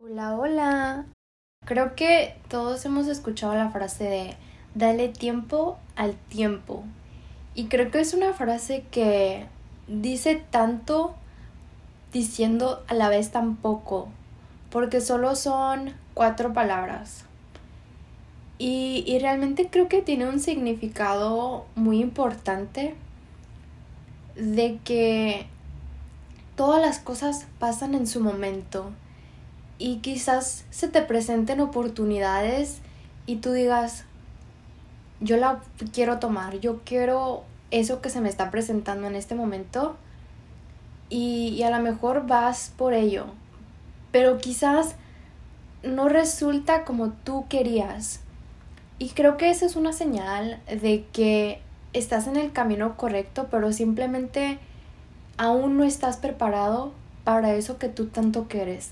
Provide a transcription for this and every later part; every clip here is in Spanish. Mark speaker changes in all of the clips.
Speaker 1: Hola, hola. Creo que todos hemos escuchado la frase de dale tiempo al tiempo. Y creo que es una frase que dice tanto diciendo a la vez tan poco, porque solo son cuatro palabras. Y, y realmente creo que tiene un significado muy importante de que todas las cosas pasan en su momento y quizás se te presenten oportunidades y tú digas, yo la quiero tomar, yo quiero eso que se me está presentando en este momento y, a lo mejor vas por ello, pero quizás no resulta como tú querías. Y creo que esa es una señal de que estás en el camino correcto, pero simplemente aún no estás preparado para eso que tú tanto quieres.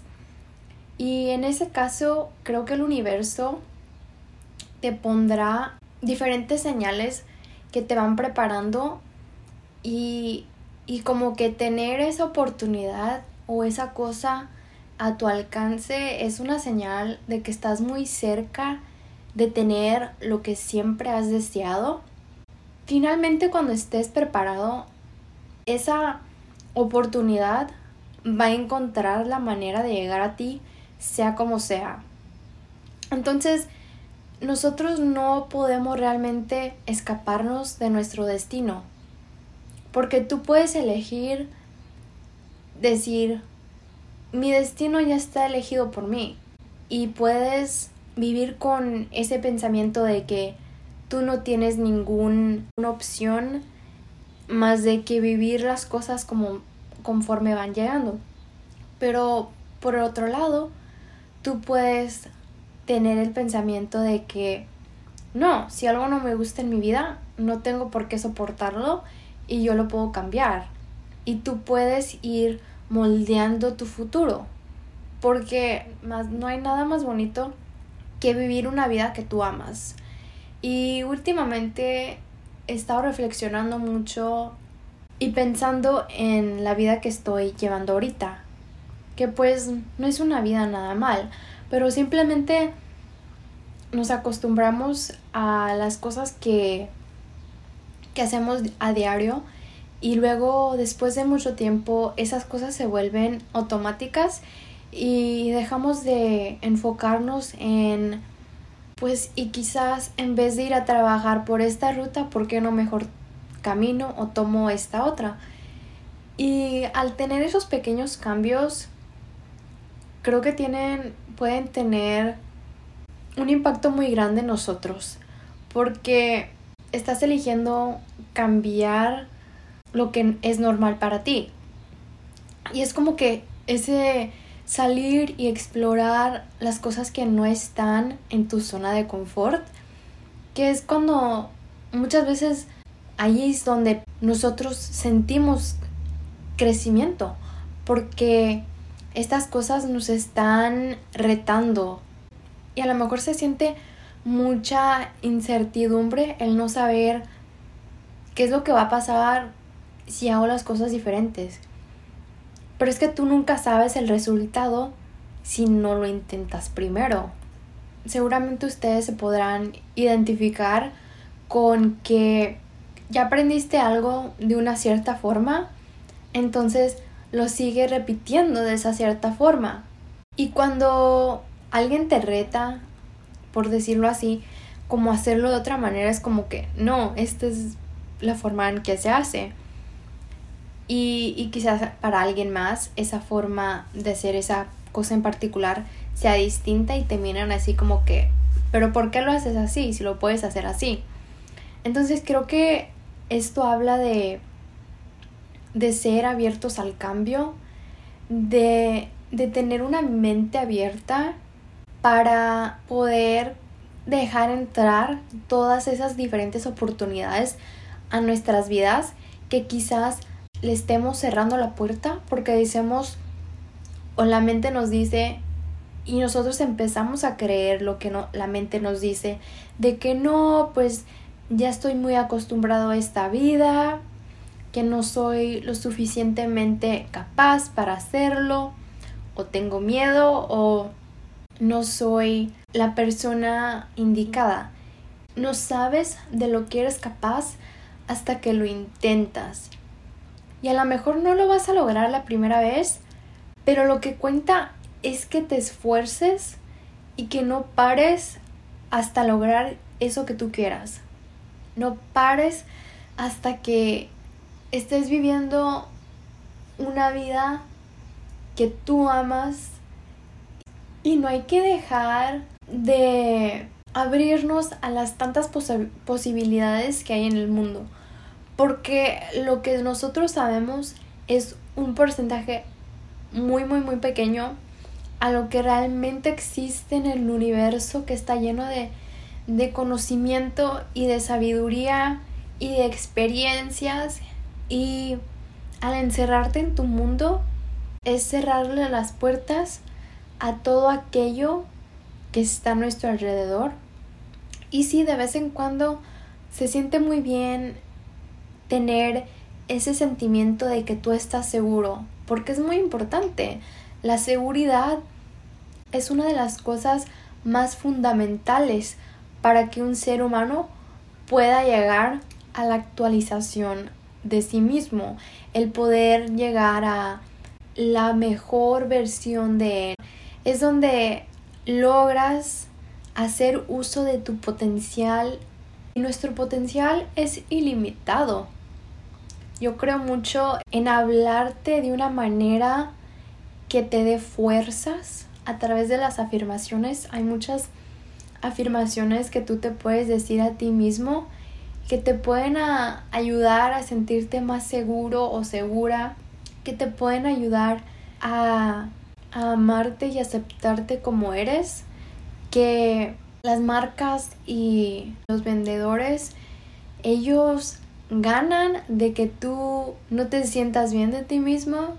Speaker 1: Y en ese caso, creo que el universo te pondrá diferentes señales que te van preparando y, y como que tener esa oportunidad o esa cosa a tu alcance es una señal de que estás muy cerca de tener lo que siempre has deseado. Finalmente cuando estés preparado, esa oportunidad va a encontrar la manera de llegar a ti sea como sea. Entonces, nosotros no podemos realmente escaparnos de nuestro destino. Porque tú puedes elegir decir, mi destino ya está elegido por mí. Y puedes vivir con ese pensamiento de que tú no tienes ninguna opción más de que vivir las cosas como conforme van llegando. Pero por otro lado, tú puedes tener el pensamiento de que no, si algo no me gusta en mi vida, no tengo por qué soportarlo y yo lo puedo cambiar. Y tú puedes ir moldeando tu futuro. Porque más, no hay nada más bonito que vivir una vida que tú amas. Y últimamente he estado reflexionando mucho y pensando en la vida que estoy llevando ahorita que pues no es una vida nada mal, pero simplemente nos acostumbramos a las cosas que, que hacemos a diario y luego después de mucho tiempo esas cosas se vuelven automáticas y dejamos de enfocarnos en pues y quizás en vez de ir a trabajar por esta ruta, ¿por qué no mejor camino o tomo esta otra? Y al tener esos pequeños cambios creo que tienen, pueden tener un impacto muy grande en nosotros, porque estás eligiendo cambiar lo que es normal para ti. Y es como que ese salir y explorar las cosas que no están en tu zona de confort, que es cuando muchas veces ahí es donde nosotros sentimos crecimiento, porque estas cosas nos están retando y a lo mejor se siente mucha incertidumbre el no saber qué es lo que va a pasar si hago las cosas diferentes. Pero es que tú nunca sabes el resultado si no lo intentas primero. Seguramente ustedes se podrán identificar con que ya aprendiste algo de una cierta forma, entonces lo sigue repitiendo de esa cierta forma. Y cuando alguien te reta, por decirlo así, como hacerlo de otra manera, es como que no, esta es la forma en que se hace. Y, y quizás para alguien más esa forma de hacer esa cosa en particular sea distinta y te miran así como que, pero ¿por qué lo haces así si lo puedes hacer así? Entonces creo que esto habla de de ser abiertos al cambio, de, de tener una mente abierta para poder dejar entrar todas esas diferentes oportunidades a nuestras vidas que quizás le estemos cerrando la puerta porque decimos o la mente nos dice y nosotros empezamos a creer lo que no, la mente nos dice de que no, pues ya estoy muy acostumbrado a esta vida, que no soy lo suficientemente capaz para hacerlo, o tengo miedo, o no soy la persona indicada. No sabes de lo que eres capaz hasta que lo intentas. Y a lo mejor no lo vas a lograr la primera vez, pero lo que cuenta es que te esfuerces y que no pares hasta lograr eso que tú quieras. No pares hasta que estés viviendo una vida que tú amas y no hay que dejar de abrirnos a las tantas posibilidades que hay en el mundo. Porque lo que nosotros sabemos es un porcentaje muy, muy, muy pequeño a lo que realmente existe en el universo que está lleno de, de conocimiento y de sabiduría y de experiencias y al encerrarte en tu mundo es cerrarle las puertas a todo aquello que está a nuestro alrededor. Y sí, de vez en cuando se siente muy bien tener ese sentimiento de que tú estás seguro, porque es muy importante. La seguridad es una de las cosas más fundamentales para que un ser humano pueda llegar a la actualización de sí mismo, el poder llegar a la mejor versión de él. Es donde logras hacer uso de tu potencial y nuestro potencial es ilimitado. Yo creo mucho en hablarte de una manera que te dé fuerzas a través de las afirmaciones. Hay muchas afirmaciones que tú te puedes decir a ti mismo que te pueden ayudar a sentirte más seguro o segura, que te pueden ayudar a, amarte y aceptarte como eres, que las marcas y los vendedores, ellos ganan de que tú no te sientas bien de ti mismo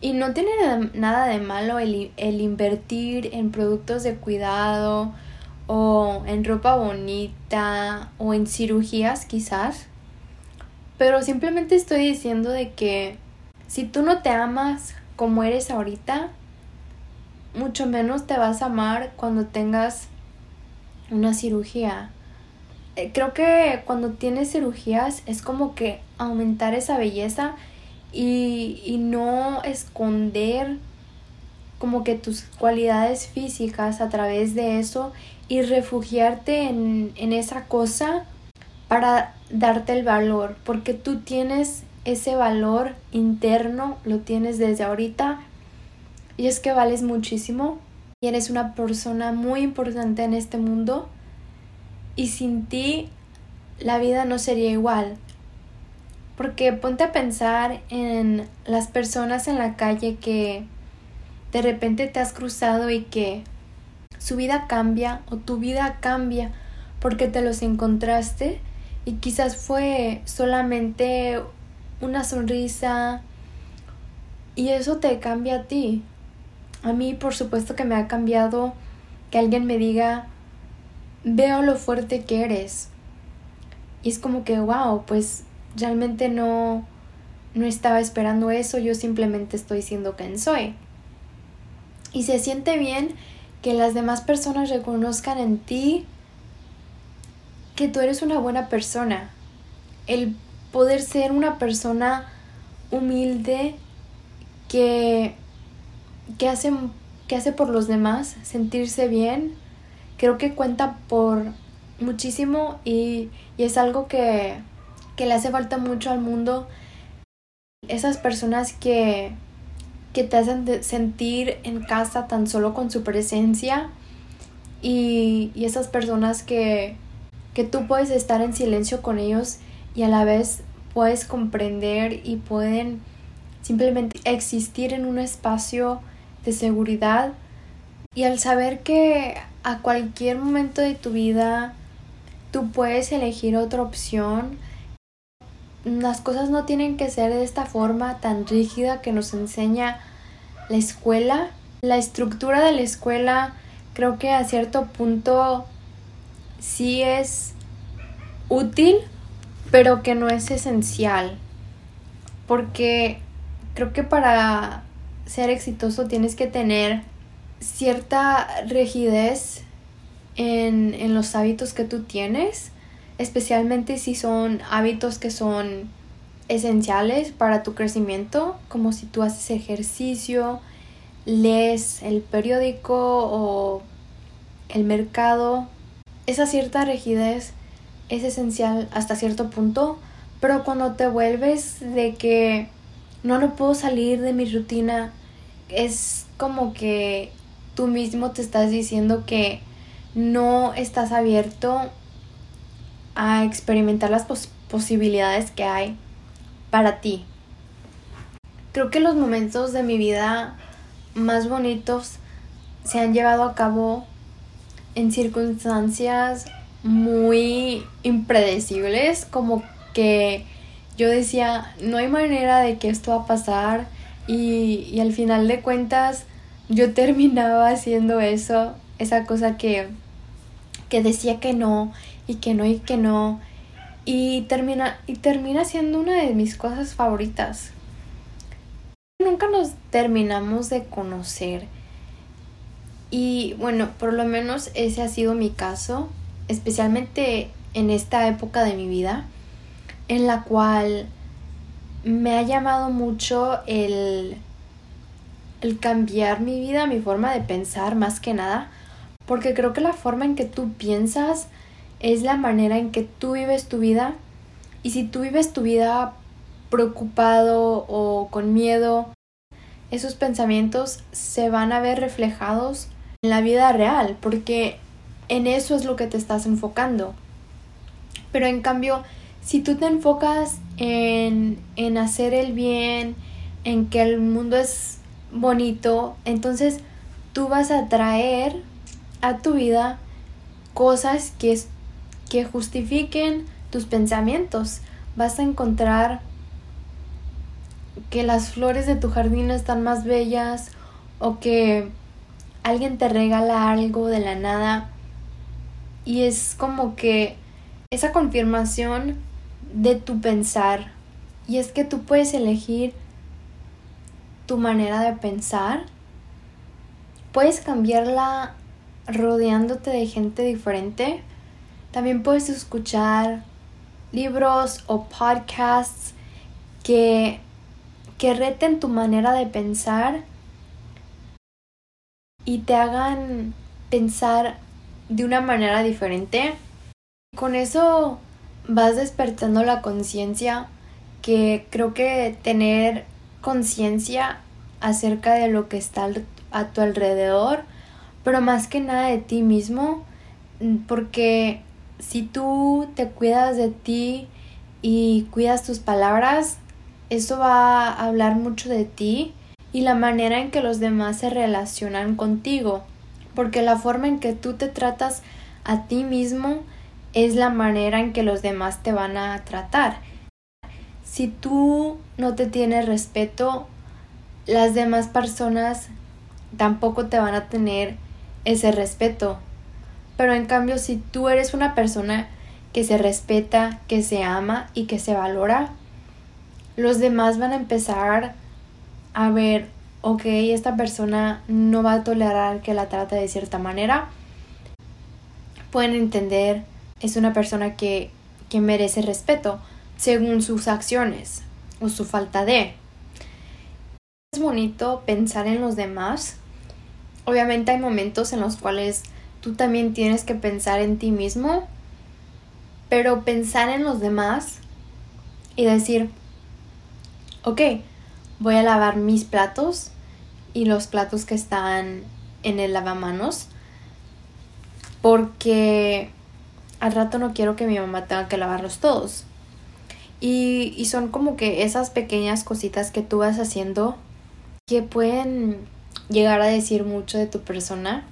Speaker 1: y no tiene nada de malo el, el invertir en productos de cuidado o en ropa bonita o en cirugías quizás. Pero simplemente estoy diciendo de que si tú no te amas como eres ahorita, mucho menos te vas a amar cuando tengas una cirugía. Eh, creo que cuando tienes cirugías es como que aumentar esa belleza y, y no esconder como que tus cualidades físicas a través de eso y refugiarte en, en esa cosa para darte el valor, porque tú tienes ese valor interno, lo tienes desde ahorita y es que vales muchísimo y eres una persona muy importante en este mundo y sin ti la vida no sería igual. Porque ponte a pensar en las personas en la calle que de repente te has cruzado y que su vida cambia o tu vida cambia porque te los encontraste y quizás fue solamente una sonrisa y eso te cambia a ti. A mí por supuesto que me ha cambiado que alguien me diga veo lo fuerte que eres. Y es como que wow, pues realmente no no estaba esperando eso, yo simplemente estoy siendo quien soy. Y se siente bien que las demás personas reconozcan en ti que tú eres una buena persona. El poder ser una persona humilde que, que, que hace por los demás sentirse bien, creo que cuenta por muchísimo y, y es algo que, que le hace falta mucho al mundo. Esas personas que, que te hacen sentir en casa tan solo con su presencia y, esas personas que, que tú puedes estar en silencio con ellos y a la vez puedes comprender y pueden simplemente existir en un espacio de seguridad y al saber que a cualquier momento de tu vida tú puedes elegir otra opción las cosas no tienen que ser de esta forma tan rígida que nos enseña la escuela. La estructura de la escuela creo que a cierto punto sí es útil, pero que no es esencial. porque creo que para ser exitoso tienes que tener cierta rigidez en, en los hábitos que tú tienes, especialmente si son hábitos que son esenciales para tu crecimiento, como si tú haces ejercicio, lees el periódico o el mercado. Esa cierta rigidez es esencial hasta cierto punto, pero cuando te vuelves de que no, no puedo salir de mi rutina, es como que tú mismo te estás diciendo que no estás abierto a experimentar las posibilidades que hay para ti. Creo que los momentos de mi vida más bonitos se han llevado a cabo en circunstancias muy impredecibles, como que yo decía, no hay manera de que esto va a pasar y, y al final de cuentas yo terminaba haciendo eso, esa cosa que, que decía que no y que no y que no y termina y termina siendo una de mis cosas favoritas. Nunca nos terminamos de conocer. Y bueno, por lo menos ese ha sido mi caso, especialmente en esta época de mi vida, en la cual me ha llamado mucho el, el cambiar mi vida, mi forma de pensar más que nada, porque creo que la forma en que tú piensas es la manera en que tú vives tu vida. Y si tú vives tu vida preocupado o con miedo, esos pensamientos se van a ver reflejados en la vida real, porque en eso es lo que te estás enfocando. Pero en cambio, si tú te enfocas en, en hacer el bien, en que el mundo es bonito, entonces tú vas a traer a tu vida cosas que que justifiquen tus pensamientos. Vas a encontrar que las flores de tu jardín están más bellas o que alguien te regala algo de la nada y es como que esa confirmación de tu pensar y es que tú puedes elegir tu manera de pensar puedes cambiarla rodeándote de gente diferente también puedes escuchar libros o podcasts que, que reten tu manera de pensar y te hagan pensar de una manera diferente. Con eso vas despertando la conciencia que creo que tener conciencia acerca de lo que está a tu alrededor, pero más que nada de ti mismo, porque si tú te cuidas de ti y cuidas tus palabras, eso va a hablar mucho de ti y la manera en que los demás se relacionan contigo, porque la forma en que tú te tratas a ti mismo es la manera en que los demás te van a tratar. Si tú no te tienes respeto, las demás personas tampoco te van a tener ese respeto. Pero en cambio, si tú eres una persona que se respeta, que se ama y que se valora, los demás van a empezar a ver, ok, esta persona no va a tolerar que la trate de cierta manera. Pueden entender, es una persona que, que merece respeto según sus acciones o su falta de. Es bonito pensar en los demás. Obviamente hay momentos en los cuales tú también tienes que pensar en ti mismo, pero pensar en los demás y decir, ok, voy a lavar mis platos y los platos que están en el lavamanos porque al rato no quiero que mi mamá tenga que lavarlos todos. Y, y, son como que esas pequeñas cositas que tú vas haciendo que pueden llegar a decir mucho de tu persona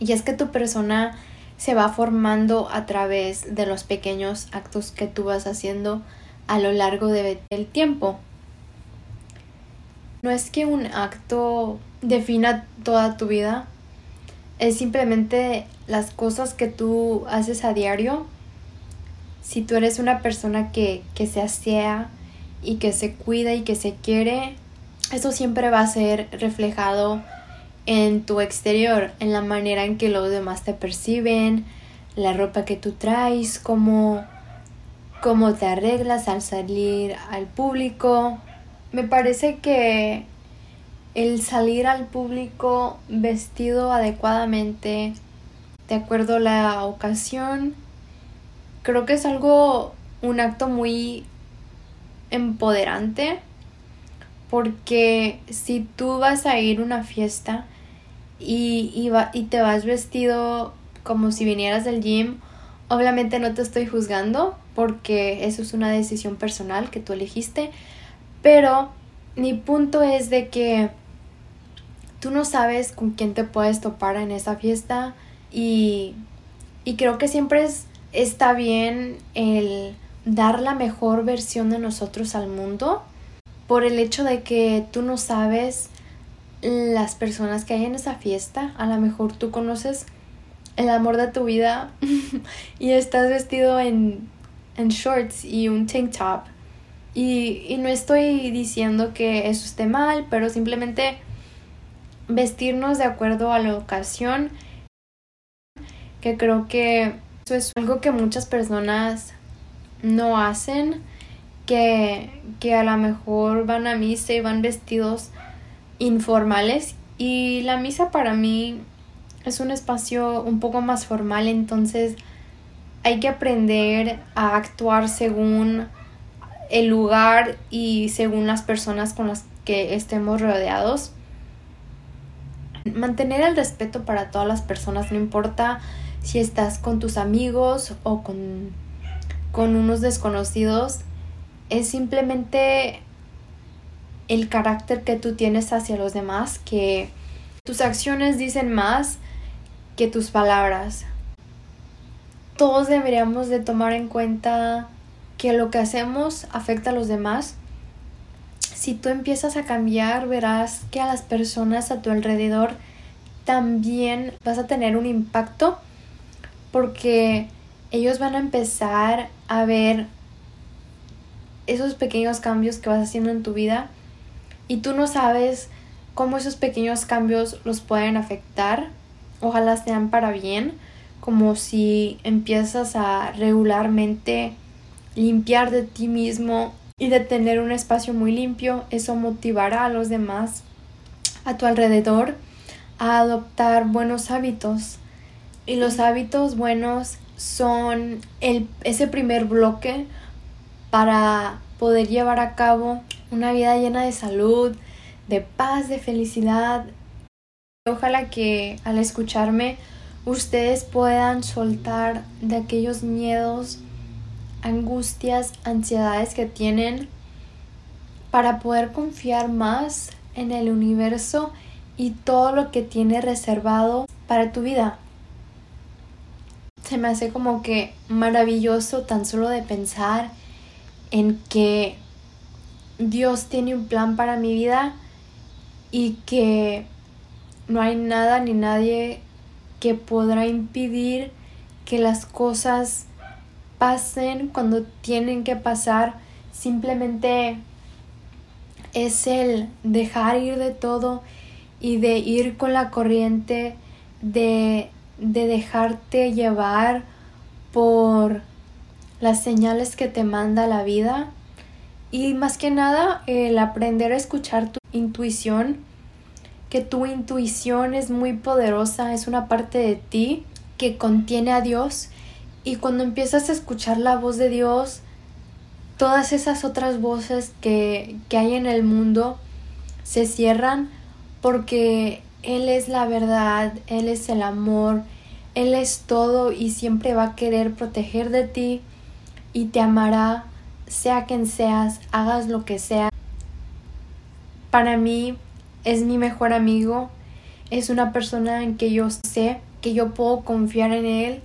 Speaker 1: y es que tu persona se va formando a través de los pequeños actos que tú vas haciendo a lo largo del tiempo. No es que un acto defina toda tu vida, es simplemente las cosas que tú haces a diario. Si tú eres una persona que, que se asea y que se cuida y que se quiere, eso siempre va a ser reflejado en tu exterior, en la manera en que los demás te perciben, la ropa que tú traes, cómo, cómo te arreglas al salir al público. Me parece que el salir al público vestido adecuadamente, de acuerdo a la ocasión, creo que es algo, un acto muy empoderante, porque si tú vas a ir a una fiesta y, y, y te vas vestido como si vinieras del gym, obviamente no te estoy juzgando, porque eso es una decisión personal que tú elegiste, pero mi punto es de que tú no sabes con quién te puedes topar en esa fiesta y, y creo que siempre es, está bien el dar la mejor versión de nosotros al mundo por el hecho de que tú no sabes las personas que hay en esa fiesta. A lo mejor tú conoces el amor de tu vida y estás vestido en, en shorts y un tank top. Y, y no estoy diciendo que eso esté mal, pero simplemente vestirnos de acuerdo a la ocasión, que creo que eso es algo que muchas personas no hacen, que, que a lo mejor van a misa y van vestidos informales. Y la misa para mí es un espacio un poco más formal, entonces hay que aprender a actuar según el lugar y según las personas con las que estemos rodeados. Mantener el respeto para todas las personas, no importa si estás con tus amigos o con, con unos desconocidos, es simplemente el carácter que tú tienes hacia los demás, que tus acciones dicen más que tus palabras. Todos deberíamos de tomar en cuenta que lo que hacemos afecta a los demás si tú empiezas a cambiar, verás que a las personas a tu alrededor también vas a tener un impacto porque ellos van a empezar a ver esos pequeños cambios que vas haciendo en tu vida y tú no sabes cómo esos pequeños cambios los pueden afectar. Ojalá sean para bien, como si empiezas a regularmente limpiar de ti mismo y de tener un espacio muy limpio, eso motivará a los demás a tu alrededor a adoptar buenos hábitos. Y los hábitos buenos son el, ese primer bloque para poder llevar a cabo una vida llena de salud, de paz, de felicidad. Ojalá que al escucharme ustedes puedan soltar de aquellos miedos angustias, ansiedades que tienen para poder confiar más en el universo y todo lo que tiene reservado para tu vida. Se me hace como que maravilloso tan solo de pensar en que Dios tiene un plan para mi vida y que no hay nada ni nadie que podrá impedir que las cosas pasen cuando tienen que pasar. Simplemente es el dejar ir de todo y de ir con la corriente, de, de dejarte llevar por las señales que te manda la vida. Y más que nada el aprender a escuchar tu intuición, que tu intuición es muy poderosa, es una parte de ti que contiene a Dios. Y cuando empiezas a escuchar la voz de Dios, todas esas otras voces que, que hay en el mundo se cierran porque Él es la verdad, Él es el amor, Él es todo y siempre va a querer proteger de ti y te amará, sea quien seas, hagas lo que sea. Para mí es mi mejor amigo, es una persona en que yo sé que yo puedo confiar en Él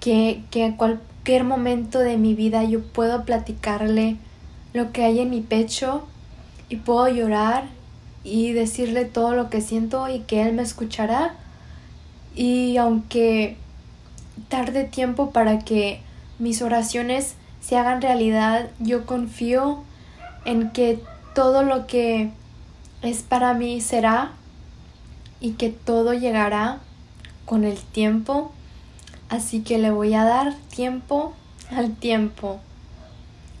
Speaker 1: que, que a cualquier momento de mi vida yo puedo platicarle lo que hay en mi pecho y puedo llorar y decirle todo lo que siento y que él me escuchará. Y aunque tarde tiempo para que mis oraciones se hagan realidad, yo confío en que todo lo que es para mí será y que todo llegará con el tiempo. Así que le voy a dar tiempo al tiempo.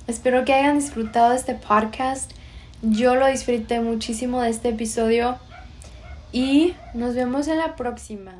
Speaker 1: Espero que hayan disfrutado de este podcast. Yo lo disfruté muchísimo de este episodio y nos vemos en la próxima.